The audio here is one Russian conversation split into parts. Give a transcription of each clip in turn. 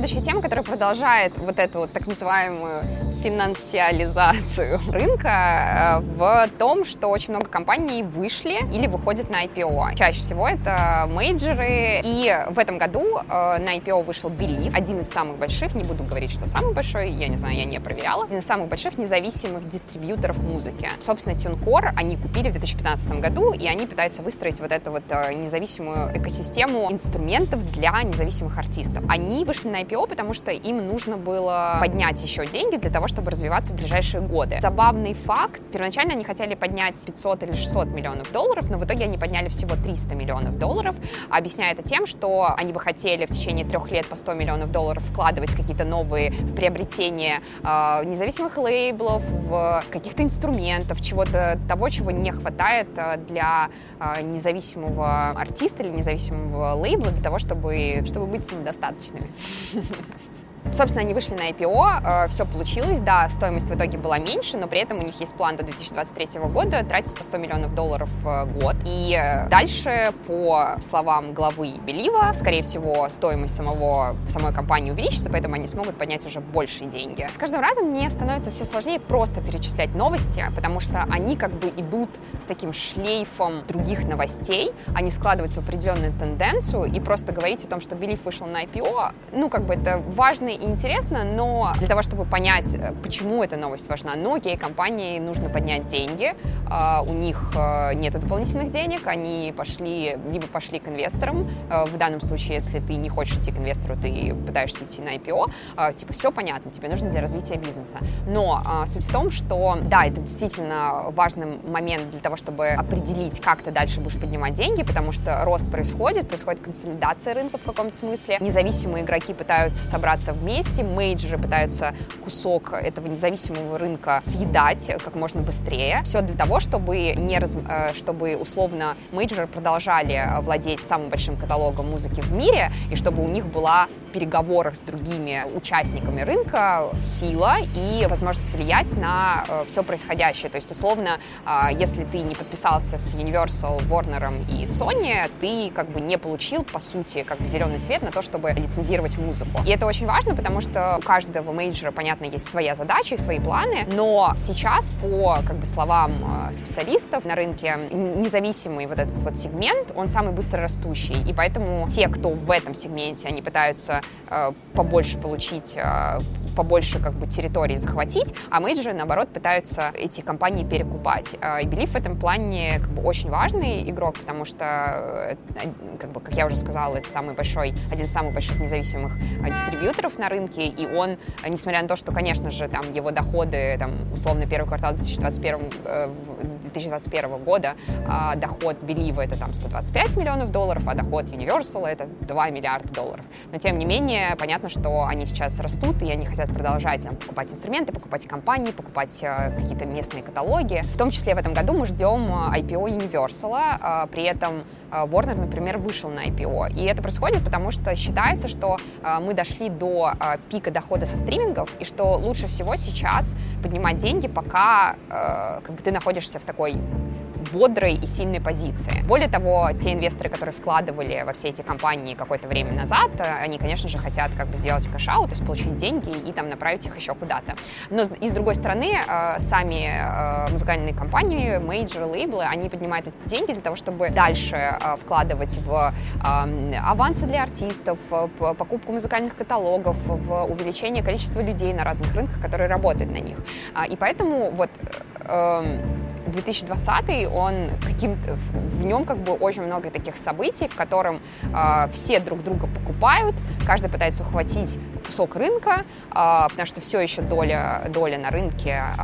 Следующая тема, которая продолжает вот эту вот так называемую финансиализацию рынка э, в том, что очень много компаний вышли или выходят на IPO. Чаще всего это мейджеры, и в этом году э, на IPO вышел Believe, один из самых больших, не буду говорить, что самый большой, я не знаю, я не проверяла, один из самых больших независимых дистрибьюторов музыки. Собственно, TuneCore они купили в 2015 году, и они пытаются выстроить вот эту вот э, независимую экосистему инструментов для независимых артистов. Они вышли на IPO, потому что им нужно было поднять еще деньги для того, чтобы развиваться в ближайшие годы. Забавный факт, первоначально они хотели поднять 500 или 600 миллионов долларов, но в итоге они подняли всего 300 миллионов долларов, объясняя это тем, что они бы хотели в течение трех лет по 100 миллионов долларов вкладывать в какие-то новые в приобретение э, независимых лейблов, в каких-то инструментов, чего-то того, чего не хватает э, для э, независимого артиста или независимого лейбла для того, чтобы, чтобы быть самодостаточными. Собственно, они вышли на IPO, э, все получилось, да, стоимость в итоге была меньше, но при этом у них есть план до 2023 года тратить по 100 миллионов долларов в год. И э, дальше, по словам главы Белива, скорее всего, стоимость самого, самой компании увеличится, поэтому они смогут поднять уже большие деньги. С каждым разом мне становится все сложнее просто перечислять новости, потому что они как бы идут с таким шлейфом других новостей, они складываются в определенную тенденцию, и просто говорить о том, что Белив вышел на IPO, ну, как бы это важный и интересно, но для того, чтобы понять, э, почему эта новость важна, ну, окей, компании нужно поднять деньги, а, у них э, нет дополнительных денег, они пошли, либо пошли к инвесторам, э, в данном случае, если ты не хочешь идти к инвестору, ты пытаешься идти на IPO, типа, все понятно, тебе нужно для развития бизнеса. Но а, суть в том, что, да, это действительно важный момент для того, чтобы определить, как ты дальше будешь поднимать деньги, потому что рост происходит, происходит консолидация рынка в каком-то смысле, независимые игроки пытаются собраться вместе, вместе. Мейджеры пытаются кусок этого независимого рынка съедать как можно быстрее. Все для того, чтобы, не раз, э, чтобы условно мейджеры продолжали владеть самым большим каталогом музыки в мире, и чтобы у них была в переговорах с другими участниками рынка сила и возможность влиять на э, все происходящее. То есть, условно, э, если ты не подписался с Universal, Warner и Sony, ты как бы не получил, по сути, как бы зеленый свет на то, чтобы лицензировать музыку. И это очень важно, потому что у каждого мейджора, понятно, есть своя задача и свои планы, но сейчас, по как бы, словам э, специалистов на рынке, независимый вот этот вот сегмент, он самый быстро растущий, и поэтому те, кто в этом сегменте, они пытаются э, побольше получить э, побольше как бы территорий захватить, а мейджоры, наоборот, пытаются эти компании перекупать. А, и Belief в этом плане как бы очень важный игрок, потому что, э, как бы, как я уже сказала, это самый большой, один из самых больших независимых а, дистрибьюторов на рынке, и он, несмотря на то, что, конечно же, там его доходы, там, условно, первый квартал 2021, 2021 э, года, а доход Believe это там 125 миллионов долларов, а доход Universal это 2 миллиарда долларов. Но, тем не менее, понятно, что они сейчас растут, и они хотят продолжать там, покупать инструменты, покупать компании, покупать э, какие-то местные каталоги. В том числе в этом году мы ждем э, IPO Universal, э, при этом э, Warner, например, вышел на IPO. И это происходит, потому что считается, что э, мы дошли до э, пика дохода со стримингов, и что лучше всего сейчас поднимать деньги, пока э, как бы ты находишься в такой бодрой и сильной позиции. Более того, те инвесторы, которые вкладывали во все эти компании какое-то время назад, они, конечно же, хотят как бы сделать cash-out, то есть получить деньги и там направить их еще куда-то. Но и с другой стороны, э, сами э, музыкальные компании, мейджоры, лейблы, они поднимают эти деньги для того, чтобы дальше э, вкладывать в авансы для артистов, покупку музыкальных каталогов, в увеличение количества людей на разных рынках, которые работают на них. А, и поэтому вот эм, 2020 он каким-то в нем как бы очень много таких событий, в котором э, все друг друга покупают, каждый пытается ухватить кусок рынка, э, потому что все еще доля доля на рынке, э,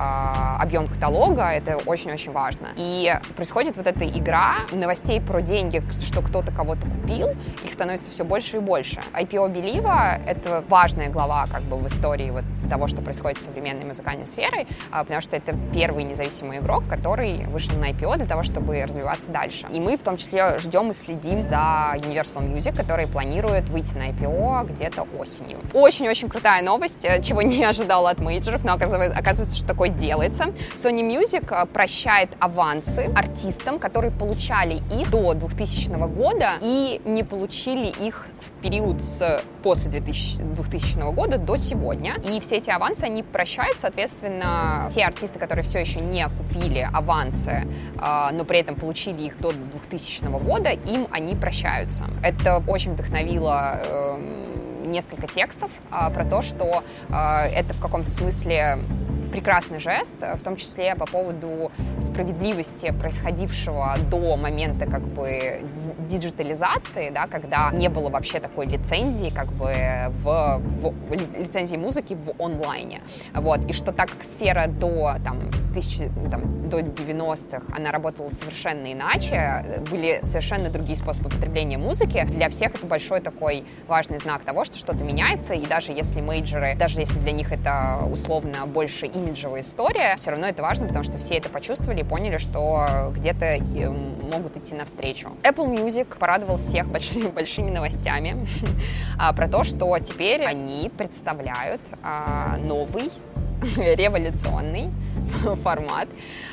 объем каталога, это очень-очень важно. И происходит вот эта игра новостей про деньги, что кто-то кого-то купил, их становится все больше и больше. IPO Белива — это важная глава как бы в истории вот того, что происходит с современной музыкальной сферой, а, потому что это первый независимый игрок, который вышел на IPO для того, чтобы развиваться дальше. И мы в том числе ждем и следим за Universal Music, который планирует выйти на IPO где-то осенью. Очень-очень крутая новость, э, чего не ожидала от мейджеров, но оказывается, что такое делается. Sony Music э, прощает авансы артистам, которые получали их до 2000 года и не получили их в период с после 2000, 2000 года до сегодня. И все эти авансы, они прощают, соответственно, те артисты, которые все еще не купили авансы, э, но при этом получили их до 2000 года, им они прощаются. Это очень вдохновило эм, несколько текстов а, про то, что а, это в каком-то смысле прекрасный жест, в том числе по поводу справедливости происходившего до момента как бы диджитализации, да, когда не было вообще такой лицензии как бы в, в лицензии музыки в онлайне. Вот. И что так как сфера до там, тысячи, там, до 90-х она работала совершенно иначе, были совершенно другие способы потребления музыки, для всех это большой такой важный знак того, что что-то меняется, и даже если мейджоры, даже если для них это условно больше имиджевая история, все равно это важно, потому что все это почувствовали и поняли, что где-то э, могут идти навстречу. Apple Music порадовал всех большими, большими новостями а, про то, что теперь они представляют а, новый революционный формат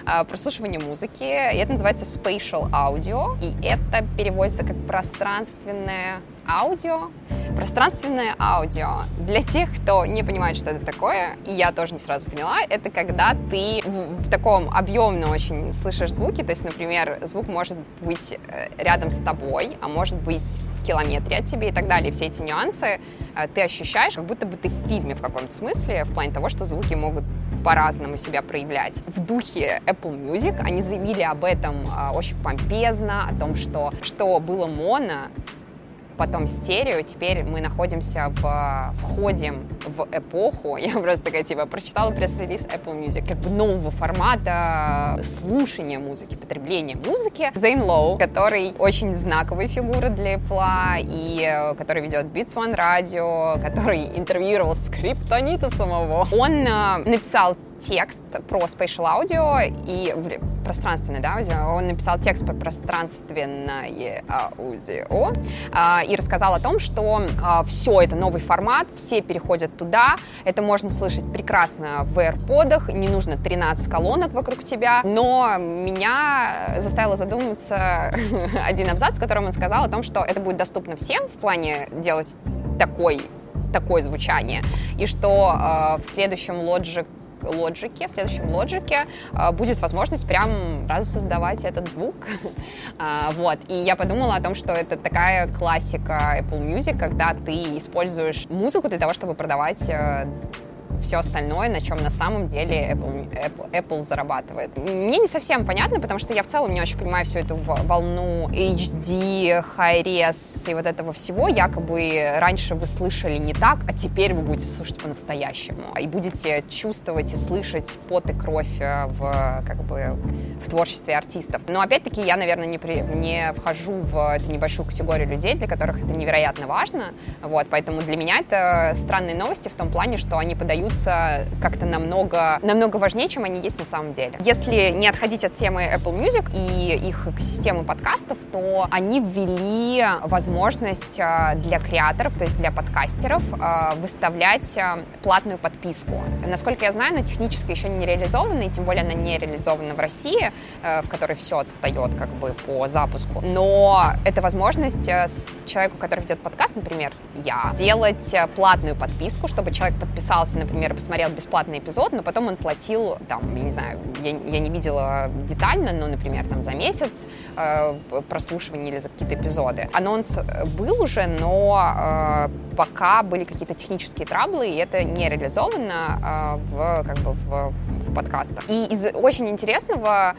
а, прослушивания музыки. Это называется spatial audio, и это переводится как пространственное аудио. Пространственное аудио. Для тех, кто не понимает, что это такое, и я тоже не сразу поняла, это когда ты в, в таком объемно очень слышишь звуки, то есть, например, звук может быть э, рядом с тобой, а может быть в километре от тебя и так далее. Все эти нюансы э, ты ощущаешь, как будто бы ты в фильме в каком-то смысле, в плане того, что звуки могут по-разному себя проявлять. В духе Apple Music они заявили об этом э, очень помпезно, о том, что, что было моно, потом стерео, теперь мы находимся в, входим в эпоху, я просто такая, типа, прочитала пресс-релиз Apple Music, как бы нового формата слушания музыки, потребления музыки. Зейн Лоу, который очень знаковая фигура для Apple, и э, который ведет Beats One Radio, который интервьюировал скриптонита самого, он э, написал текст про spatial audio и пространственное да, аудио. Он написал текст про пространственное аудио а, и рассказал о том, что а, все это новый формат, все переходят туда. Это можно слышать прекрасно в AirPods, не нужно 13 колонок вокруг тебя. Но меня заставило задуматься один абзац, в котором он сказал о том, что это будет доступно всем в плане делать такой такое звучание, и что э, в следующем Logic лоджике, в следующем лоджике а, будет возможность прям сразу создавать этот звук. А, вот. И я подумала о том, что это такая классика Apple Music, когда ты используешь музыку для того, чтобы продавать э, все остальное, на чем на самом деле Apple, Apple, Apple зарабатывает. Мне не совсем понятно, потому что я в целом не очень понимаю всю эту волну HD, high-res и вот этого всего. Якобы раньше вы слышали не так, а теперь вы будете слушать по-настоящему. И будете чувствовать и слышать пот и кровь э, в, как бы, в творчестве артистов. Но опять-таки я, наверное, не, при, не вхожу в эту небольшую категорию людей, для которых это невероятно важно. Вот, поэтому для меня это странные новости в том плане, что они подают остаются как-то намного, намного важнее, чем они есть на самом деле. Если не отходить от темы Apple Music и их экосистемы подкастов, то они ввели возможность а, для креаторов, то есть для подкастеров, а, выставлять а, платную подписку. Насколько я знаю, она технически еще не реализована, и тем более она не реализована в России, в которой все отстает как бы по запуску. Но это возможность человеку, который ведет подкаст, например, я, делать платную подписку, чтобы человек подписался, например, например, посмотрел бесплатный эпизод, но потом он платил, там, я не знаю, я, я не видела детально, но, например, там за месяц э, прослушивания или за какие-то эпизоды. Анонс был уже, но э, пока были какие-то технические траблы, и это не реализовано э, в, как бы, в, в подкастах. И из очень интересного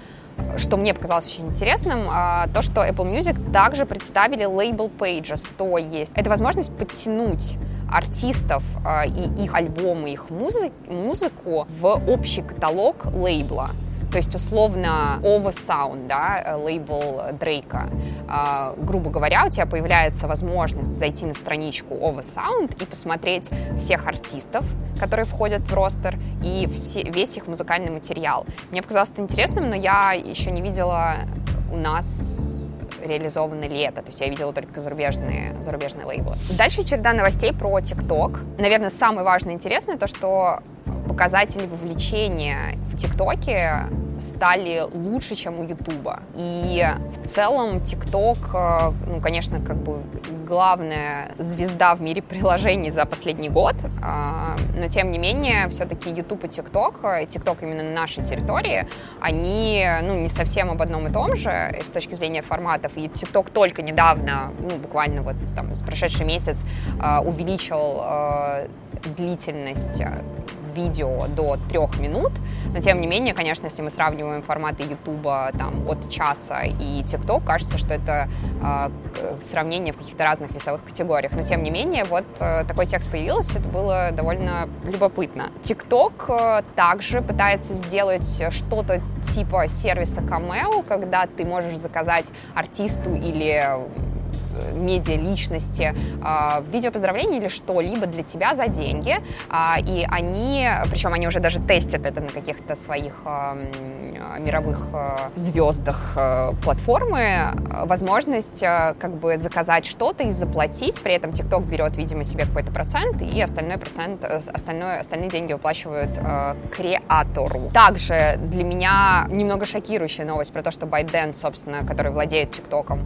что мне показалось очень интересным, э, то, что Apple Music также представили Label Pages, то есть это возможность подтянуть артистов э, и их альбомы, их музы- музыку в общий каталог лейбла. То есть, условно, Ova Sound, да, лейбл Дрейка, э, грубо говоря, у тебя появляется возможность зайти на страничку Ова Sound и посмотреть всех артистов, которые входят в ростер, и все, весь их музыкальный материал. Мне показалось это интересным, но я еще не видела у нас реализовано ли это. То есть я видела только зарубежные, зарубежные лейблы. Дальше череда новостей про ТикТок. Наверное, самое важное и интересное то, что показатели вовлечения в ТикТоке стали лучше, чем у Ютуба. И в целом ТикТок, э, ну, конечно, как бы главная звезда в мире приложений за последний год, а, но тем не менее, все-таки YouTube и ТикТок, ТикТок именно на нашей территории, они, ну, не совсем об одном и том же с точки зрения форматов. И ТикТок только недавно, ну, буквально вот там, прошедший месяц а, увеличил длительность видео до трех минут, но тем не менее, конечно, если мы сравниваем форматы Ютуба там от часа и ТикТок, кажется, что это э, сравнение в каких-то разных весовых категориях. Но тем не менее, вот э, такой текст появился, это было довольно любопытно. ТикТок э, также пытается сделать что-то типа сервиса Cameo, когда ты можешь заказать артисту или медиа-личности э, видео поздравления или что-либо для тебя за деньги. Э, и они, причем они уже даже тестят это на каких-то своих мировых э, звездах э, платформы, возможность э, как бы заказать что-то и заплатить, при этом TikTok берет, видимо, себе какой-то процент, и остальной процент, остальное, остальные деньги выплачивают креатору. Также для меня немного шокирующая новость про то, что ByteDance, собственно, который владеет TikTok,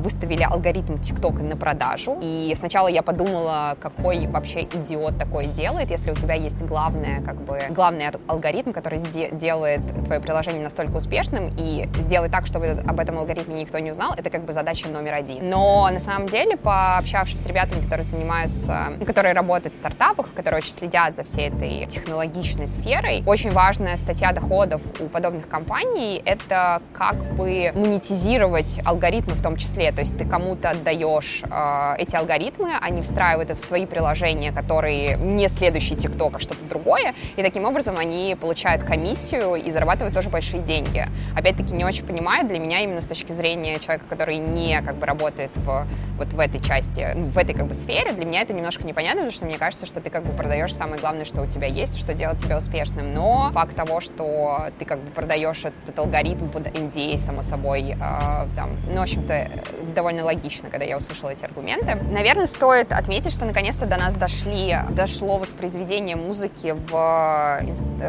выставили алгоритм ТикТока на продажу. И сначала я подумала, какой вообще идиот такое делает, если у тебя есть главное, как бы, главный алгоритм, который делает твое приложение настолько успешным, и сделать так, чтобы об этом алгоритме никто не узнал, это как бы задача номер один. Но на самом деле, пообщавшись с ребятами, которые занимаются, которые работают в стартапах, которые очень следят за всей этой технологичной сферой, очень важная статья доходов у подобных компаний — это как бы монетизировать алгоритмы в том числе. То есть ты кому-то отдаешь э, эти алгоритмы, они встраивают это в свои приложения, которые не следующий ТикТок, а что-то другое, и таким образом они получают комиссию и зарабатывают тоже большие деньги. Опять-таки не очень понимаю, для меня именно с точки зрения человека, который не как бы работает в, вот в этой части, в этой как бы сфере, для меня это немножко непонятно, потому что мне кажется, что ты как бы продаешь самое главное, что у тебя есть, что делает тебя успешным. Но факт того, что ты как бы продаешь этот алгоритм под NDA, само собой, э, там, ну, в общем-то, довольно логично когда я услышала эти аргументы. Наверное, стоит отметить, что наконец-то до нас дошли, дошло воспроизведение музыки в,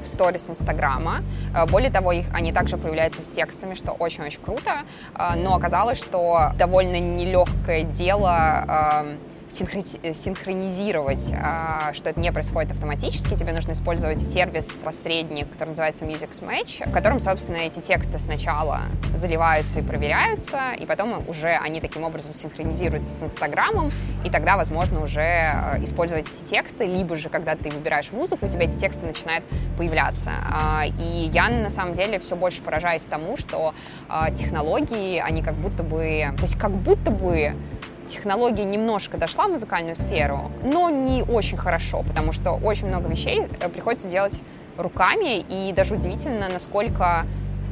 в сторис Инстаграма. Э, более того, их, они также появляются с текстами, что очень-очень круто. Э, но оказалось, что довольно нелегкое дело синхронизировать, а, что это не происходит автоматически. Тебе нужно использовать сервис-посредник, который называется Music Match, в котором, собственно, эти тексты сначала заливаются и проверяются, и потом уже они таким образом синхронизируются с Инстаграмом, и тогда, возможно, уже э, использовать эти тексты, либо же, когда ты выбираешь музыку, у тебя эти тексты начинают появляться. А, и я, на самом деле, все больше поражаюсь тому, что а, технологии, они как будто бы, то есть как будто бы технология немножко дошла в музыкальную сферу, но не очень хорошо, потому что очень много вещей э, приходится делать руками, и даже удивительно, насколько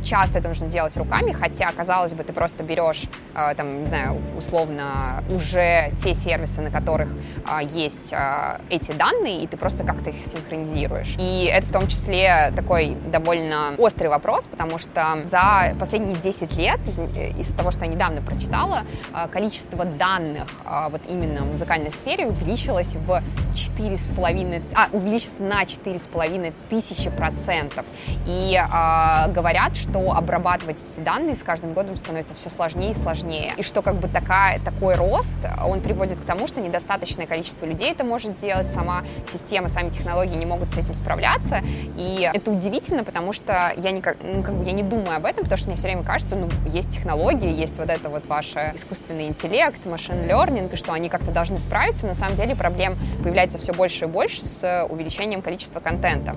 часто это нужно делать руками, хотя, казалось бы, ты просто берешь, э, там, не знаю, условно, уже те сервисы, на которых э, есть э, эти данные, и ты просто как-то их синхронизируешь. И это в том числе такой довольно острый вопрос, потому что за последние 10 лет, из, из того, что я недавно прочитала, э, количество данных э, вот именно в музыкальной сфере увеличилось в 4,5, а, увеличилось на 4,5 тысячи процентов. И э, говорят, что что обрабатывать эти данные с каждым годом становится все сложнее и сложнее. И что как бы такая, такой рост, он приводит к тому, что недостаточное количество людей это может сделать, сама система, сами технологии не могут с этим справляться. И это удивительно, потому что я не, ну, как бы я не думаю об этом, потому что мне все время кажется, ну, есть технологии, есть вот это вот ваш искусственный интеллект, машин learning, и что они как-то должны справиться. На самом деле проблем появляется все больше и больше с увеличением количества контента.